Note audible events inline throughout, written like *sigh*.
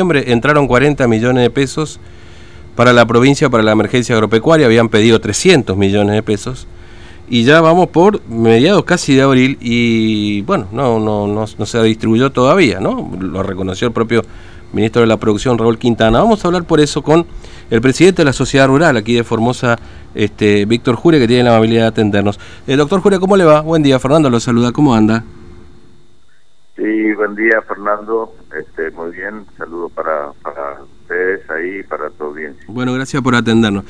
entraron 40 millones de pesos para la provincia para la emergencia agropecuaria, habían pedido 300 millones de pesos y ya vamos por mediados casi de abril y bueno, no, no, no, no se distribuyó todavía, ¿no? Lo reconoció el propio ministro de la Producción, Raúl Quintana. Vamos a hablar por eso con el presidente de la Sociedad Rural aquí de Formosa, este, Víctor Jure, que tiene la amabilidad de atendernos. Eh, doctor Jure, ¿cómo le va? Buen día, Fernando, lo saluda, ¿cómo anda? Sí, buen día, Fernando. Este, muy bien, saludo para, para ustedes ahí, para tu audiencia. Bueno, gracias por atendernos.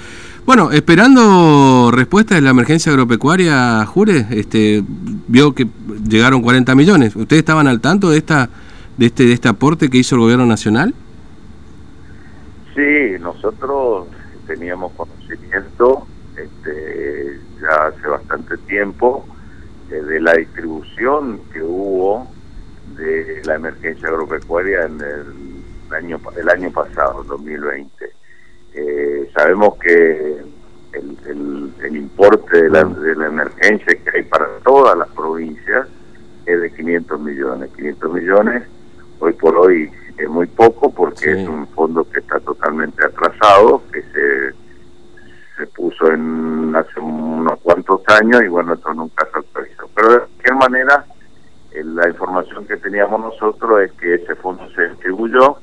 Bueno, esperando respuesta de la emergencia agropecuaria, Jure, este, vio que llegaron 40 millones. ¿Ustedes estaban al tanto de esta de este de este aporte que hizo el gobierno nacional? Sí, nosotros teníamos conocimiento este, ya hace bastante tiempo eh, de la distribución que hubo de la emergencia agropecuaria en el año el año pasado, 2020. Eh, sabemos que el, el, importe de la, de la emergencia que hay para todas las provincias es de 500 millones. 500 millones hoy por hoy es muy poco porque es un fondo que está totalmente atrasado, que se, se puso en hace unos cuantos años y bueno, esto nunca se actualizó. Pero de cualquier manera, la información que teníamos nosotros es que ese fondo se distribuyó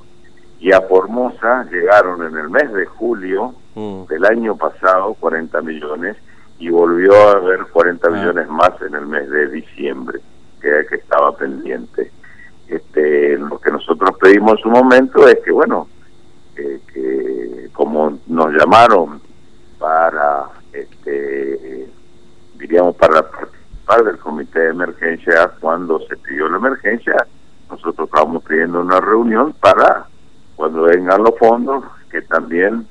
y a Formosa llegaron en el mes de julio mm. del año pasado 40 millones y volvió a haber 40 ah. millones más en el mes de diciembre que, que estaba pendiente. Este, lo que nosotros pedimos en su momento es que, bueno, que como nos llamaron para, este, diríamos, para participar del comité de emergencia cuando se pidió la emergencia, nosotros estábamos pidiendo una reunión para, cuando vengan los fondos, que también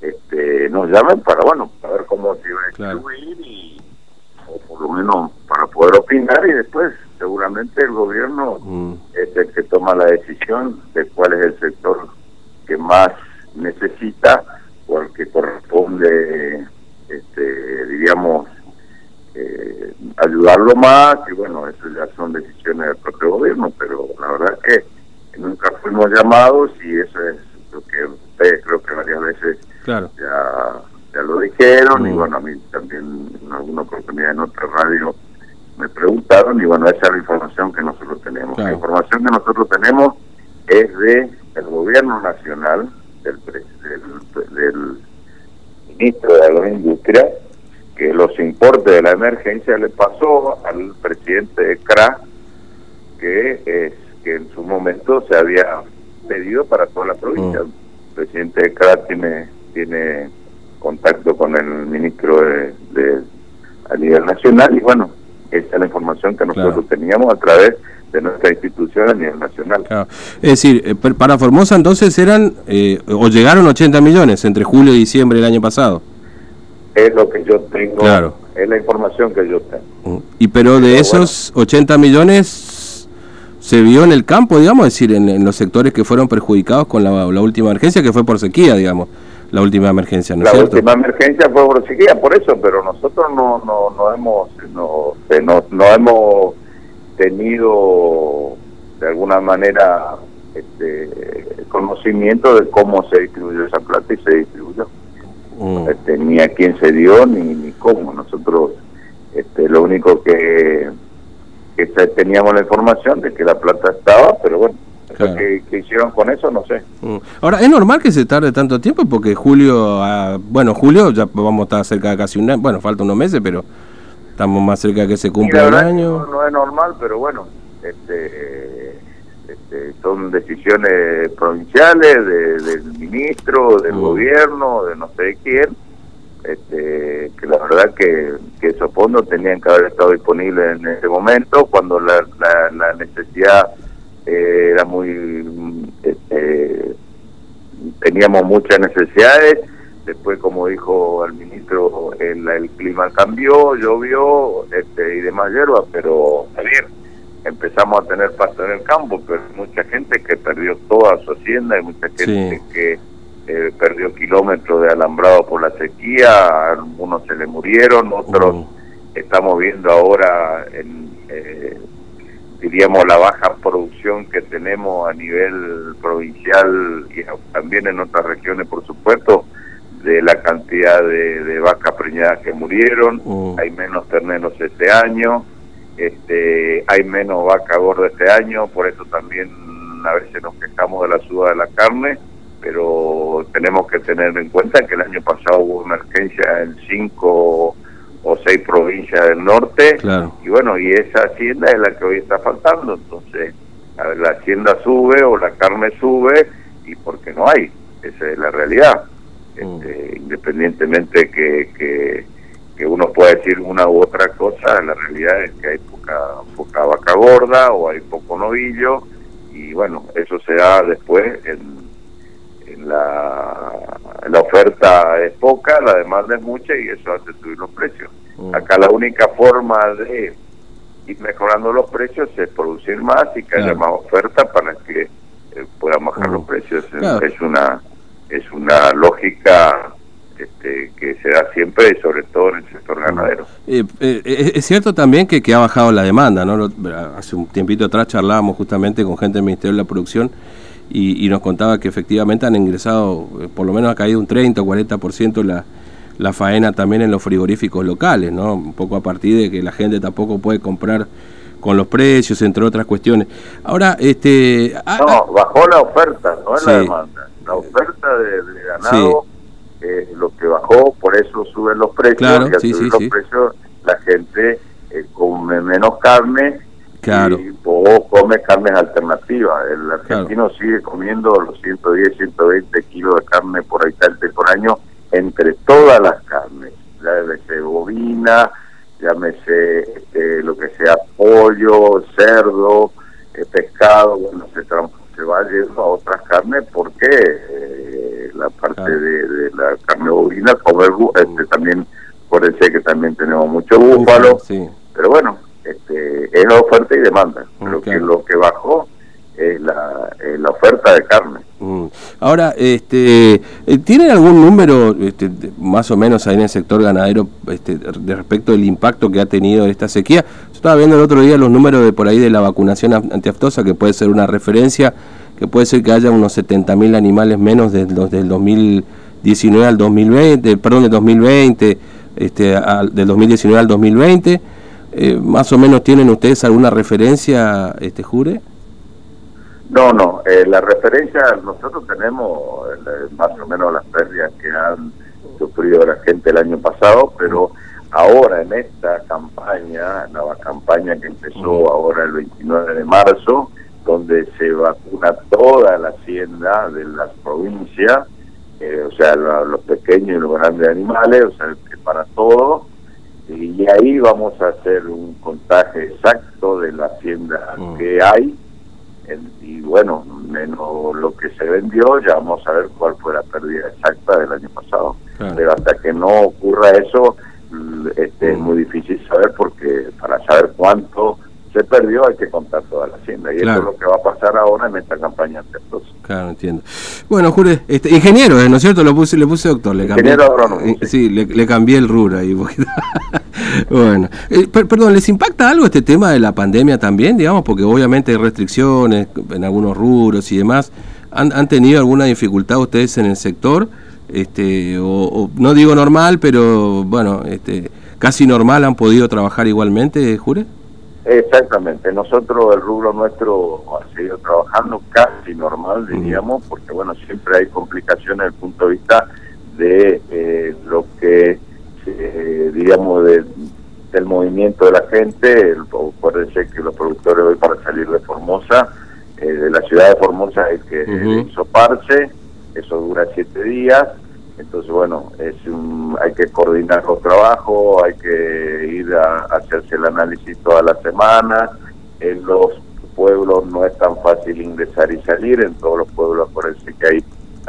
este, nos llamen para, bueno, para ver cómo se iba a distribuir y, o por lo menos para poder opinar y después seguramente el gobierno mm. es el que toma la decisión de cuál es el sector que más necesita o al que corresponde, este, diríamos, eh, ayudarlo más y bueno, eso ya son decisiones del propio gobierno, pero la verdad es que nunca fuimos llamados y eso es lo que ustedes creo que varias veces claro. ya, ya lo dijeron y mm. bueno, a mí también en alguna oportunidad en otra radio me preguntaron y bueno, esa es la información que nosotros tenemos. La información que nosotros tenemos es de el gobierno nacional, del, del, ministro de la Industria, que los importes de la emergencia le pasó al presidente de CRA, que es que en su momento se había pedido para toda la provincia. Mm. El presidente de CRA tiene, tiene contacto con el ministro de, de a nivel nacional y bueno, esa es la información que nosotros teníamos a través de nuestra institución a nivel nacional. Es decir, eh, para Formosa entonces eran eh, o llegaron 80 millones entre julio y diciembre del año pasado. Es lo que yo tengo, claro. es la información que yo tengo. Mm. Y pero de esos 80 millones se vio en el campo, digamos, es decir, en, los sectores que fueron perjudicados con la, la última emergencia que fue por sequía, digamos la última emergencia, ¿no La última emergencia fue por sequía, por eso, pero nosotros no no, no hemos no, no, no hemos tenido de alguna manera este, conocimiento de cómo se distribuyó esa plata y se distribuyó. Mm. Este, ni a quién se dio ni, ni cómo. Nosotros este, lo único que, que teníamos la información de que la plata estaba, pero bueno, ¿Qué, hicieron con eso? No sé. Mm. Ahora, ¿es normal que se tarde tanto tiempo? Porque julio, ah, bueno, julio ya vamos a estar cerca de casi un año, bueno, falta unos meses, pero estamos más cerca de que se cumpla el año. No, es normal, pero bueno, este, este son decisiones provinciales del ministro, del mm. gobierno, de no sé quién, este, que la verdad que, que esos fondos tenían que haber estado disponibles en ese momento, cuando la, la necesidad eh, era muy este, teníamos muchas necesidades. Después como dijo el ministro el, el clima cambió llovió este, y demás hierba pero bien empezamos a tener pasto en el campo pero mucha gente que perdió toda su hacienda y mucha gente que eh, perdió kilómetros de alambrado por la sequía algunos se le murieron otros estamos viendo ahora en eh, diríamos, la baja producción que tenemos a nivel provincial y también en otras regiones, por supuesto, de la cantidad de, vacas preñadas que murieron, hay menos terneros este año, este, hay menos vaca gorda este año, por eso también a veces nos quejamos de la suba de la carne, pero tenemos que tener en cuenta que el año pasado hubo emergencia en cinco o seis provincias del norte, y bueno, y esa hacienda es la que hoy está faltando, entonces la hacienda sube o la carne sube y porque no hay, esa es la realidad. Mm. Este, independientemente que, que, que, uno pueda decir una u otra cosa, la realidad es que hay poca, poca vaca gorda o hay poco novillo. Y bueno, eso se da después en la, la oferta es poca, la demanda es mucha y eso hace subir los precios. Mm. Acá la única forma de ir mejorando los precios es producir más y que haya más oferta para que eh, puedan bajar los mm. precios. Es una es una lógica este, que se da siempre y sobre todo en el sector ganadero. Eh, eh, es cierto también que, que, ha bajado la demanda, ¿no? Hace un tiempito atrás charlábamos justamente con gente del Ministerio de la Producción y, nos contaba que efectivamente han ingresado, eh, por lo menos ha caído un 30 o 40% la, la faena también en los frigoríficos locales, ¿no? Un poco a partir de que la gente tampoco puede comprar con los precios, entre otras cuestiones. Ahora, este... No, bajó la oferta, no es la demanda. La oferta de, ganado eh, lo que bajó, por eso suben los precios, claro, y al los precios la gente eh, come menos carne claro. y, o come carnes alternativas. El argentino sigue comiendo los 110, 120 kilos de carne por habitante por año entre todas las carnes, llámese bovina, llámese este, lo que sea pollo, cerdo, eh, pescado, bueno, se va yendo a otras carnes porque eh, la parte de, la carne bovina, comer este, también, por decir que también tenemos mucho búfalo, pero bueno, es la oferta y demanda. Lo que lo que bajó es la, la oferta de carne. Mm. Ahora, este, eh, ¿tienen algún número este, más o menos ahí en el sector ganadero este, de respecto del impacto que ha tenido esta sequía? Yo estaba viendo el otro día los números de por ahí de la vacunación antiaftosa, que puede ser una referencia, que puede ser que haya unos 70.000 animales menos de los del 2019 al 2020, perdón, del 2020, este, del 2019 al 2020. Eh, ¿Más o menos tienen ustedes alguna referencia, este Jure? No, no, eh, la referencia, nosotros tenemos eh, más o menos las pérdidas que han sufrido la gente el año pasado, pero ahora en esta campaña, la campaña que empezó ahora el 29 de marzo, donde se vacuna toda la hacienda de las provincias, eh, o sea, los pequeños y los grandes animales, o sea, para todo, y ahí vamos a hacer un contaje exacto de la hacienda que hay y bueno, menos lo que se vendió, ya vamos a ver cuál fue la pérdida exacta del año pasado. Pero hasta que no ocurra eso, este, es mm. muy difícil saber porque para saber cuánto se perdió hay que contar toda la hacienda y eso es lo que va a pasar ahora en esta campaña Claro, entiendo. Bueno, Jure, este, ingeniero, ¿eh? ¿no es cierto? Lo puse, le puse doctor, le cambié. Ingeniero eh, sí, le, cambié el rubro ahí. *laughs* bueno, eh, perdón, ¿les impacta algo este tema de la pandemia también, digamos? Porque obviamente hay restricciones en algunos rubros y demás. ¿Han, han tenido alguna dificultad ustedes en el sector? Este, o, no digo normal, pero bueno, este, casi normal han podido trabajar igualmente, Jure? Exactamente, nosotros el rubro nuestro ha seguido trabajando casi normal, diríamos, porque bueno, siempre hay complicaciones desde el punto de vista de eh, lo que, eh, diríamos, del movimiento de la gente, puede ser que los productores hoy para salir de Formosa, eh, de la ciudad de Formosa hay que uh eso dura siete días, entonces, bueno, es que coordinar los trabajos, hay que ir a, hacerse el análisis toda la semana. En los pueblos no es tan fácil ingresar y salir, en todos los pueblos parece que hay,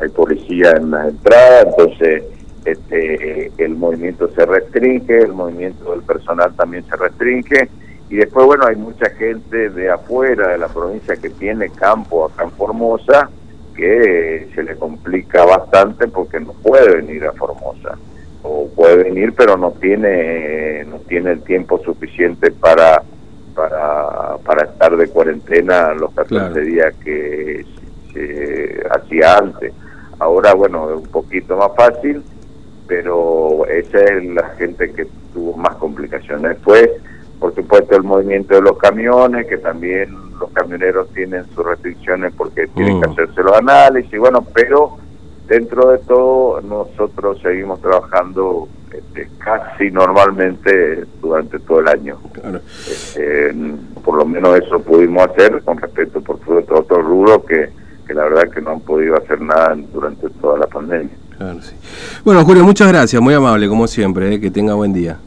policía en la entrada, entonces este, el movimiento se restringe, el movimiento del personal también se restringe. Y después, bueno, hay mucha gente de afuera de la provincia que tiene campo acá en Formosa, que se le complica bastante porque no puede venir a Formosa o puede venir pero no tiene no tiene el tiempo suficiente para para, para estar de cuarentena los 14 días que se hacía antes. Ahora, bueno, es un poquito más fácil, pero esa es la gente que tuvo más complicaciones. Después, por supuesto, el movimiento de los camiones, que también los camioneros tienen sus restricciones porque tienen que mm. hacerse los análisis, bueno, pero dentro de todo nosotros seguimos trabajando este, casi normalmente durante todo el año. Este, por lo menos eso pudimos hacer con respecto por supuesto a otros rubros que, que la verdad que no han podido hacer nada durante toda la pandemia. Bueno, Julio, muchas gracias, muy amable como siempre, eh, que tenga buen día.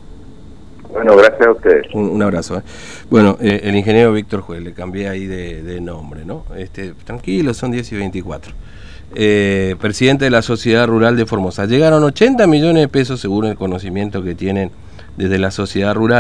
Bueno, gracias a ustedes. Un, abrazo. Eh. Bueno, eh, el ingeniero Víctor Juez, le cambié ahí de, de, nombre, ¿no? Este, tranquilo, son 10 y 24. Eh, presidente de la Sociedad Rural de Formosa. Llegaron 80 millones de pesos según el conocimiento que tienen desde la Sociedad Rural.